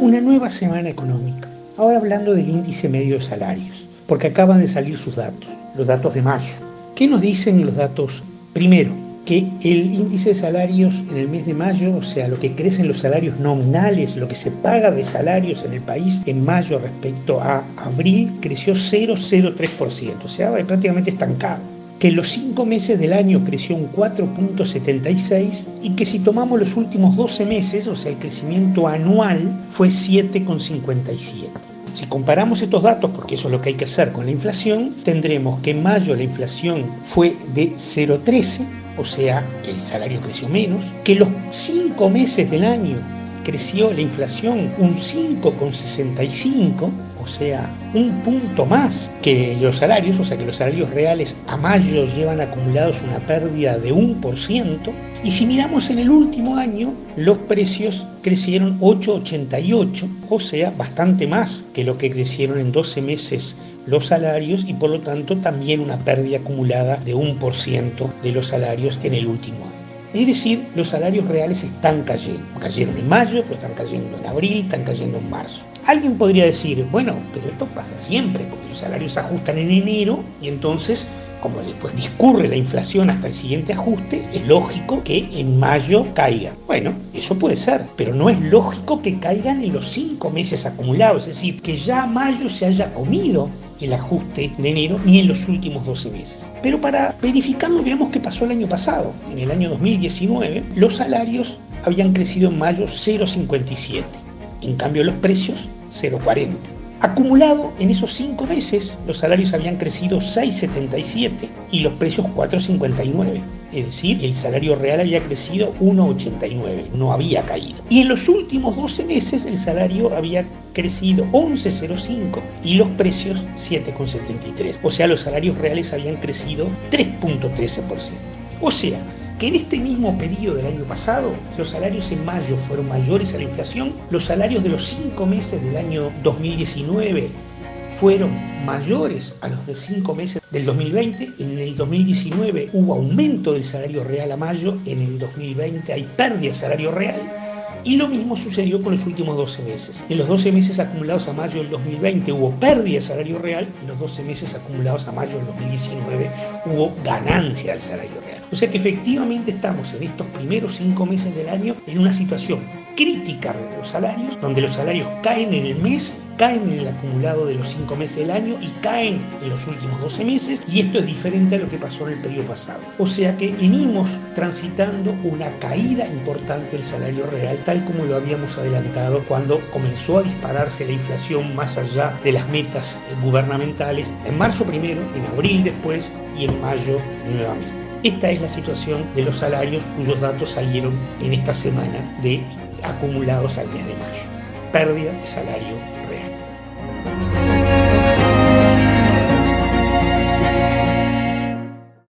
una nueva semana económica. Ahora hablando del índice medio de salarios, porque acaban de salir sus datos, los datos de mayo. ¿Qué nos dicen los datos? Primero, que el índice de salarios en el mes de mayo, o sea, lo que crecen los salarios nominales, lo que se paga de salarios en el país en mayo respecto a abril, creció 0,03%, o sea, prácticamente estancado que los cinco meses del año creció un 4.76 y que si tomamos los últimos 12 meses, o sea, el crecimiento anual fue 7,57. Si comparamos estos datos, porque eso es lo que hay que hacer con la inflación, tendremos que en mayo la inflación fue de 0,13, o sea, el salario creció menos, que los cinco meses del año creció la inflación un 5,65, o sea, un punto más que los salarios, o sea que los salarios reales a mayo llevan acumulados una pérdida de un por ciento. Y si miramos en el último año, los precios crecieron 8,88, o sea, bastante más que lo que crecieron en 12 meses los salarios y por lo tanto también una pérdida acumulada de un por ciento de los salarios en el último año. Es decir, los salarios reales están cayendo. Cayeron en mayo, pero están cayendo en abril, están cayendo en marzo. Alguien podría decir, bueno, pero esto pasa siempre, porque los salarios se ajustan en enero y entonces, como después discurre la inflación hasta el siguiente ajuste, es lógico que en mayo caiga. Bueno, eso puede ser, pero no es lógico que caigan en los cinco meses acumulados, es decir, que ya mayo se haya comido el ajuste de enero ni en los últimos 12 meses. Pero para verificarlo, veamos qué pasó el año pasado. En el año 2019, los salarios habían crecido en mayo 0,57. En cambio, los precios 0,40. Acumulado en esos cinco meses, los salarios habían crecido 6,77 y los precios 4,59. Es decir, el salario real había crecido 1,89, no había caído. Y en los últimos 12 meses el salario había crecido 11,05 y los precios 7,73. O sea, los salarios reales habían crecido 3,13%. O sea, que en este mismo periodo del año pasado los salarios en mayo fueron mayores a la inflación, los salarios de los cinco meses del año 2019 fueron mayores a los de cinco meses del 2020. En el 2019 hubo aumento del salario real a mayo, en el 2020 hay pérdida de salario real y lo mismo sucedió con los últimos 12 meses. En los 12 meses acumulados a mayo del 2020 hubo pérdida de salario real, en los 12 meses acumulados a mayo del 2019 hubo ganancia del salario real. O sea que efectivamente estamos en estos primeros 5 meses del año en una situación crítica de los salarios, donde los salarios caen en el mes, caen en el acumulado de los cinco meses del año y caen en los últimos 12 meses, y esto es diferente a lo que pasó en el periodo pasado. O sea que venimos transitando una caída importante del salario real, tal como lo habíamos adelantado cuando comenzó a dispararse la inflación más allá de las metas gubernamentales, en marzo primero, en abril después y en mayo nuevamente. Esta es la situación de los salarios cuyos datos salieron en esta semana de acumulados al mes de mayo. Pérdida de salario real.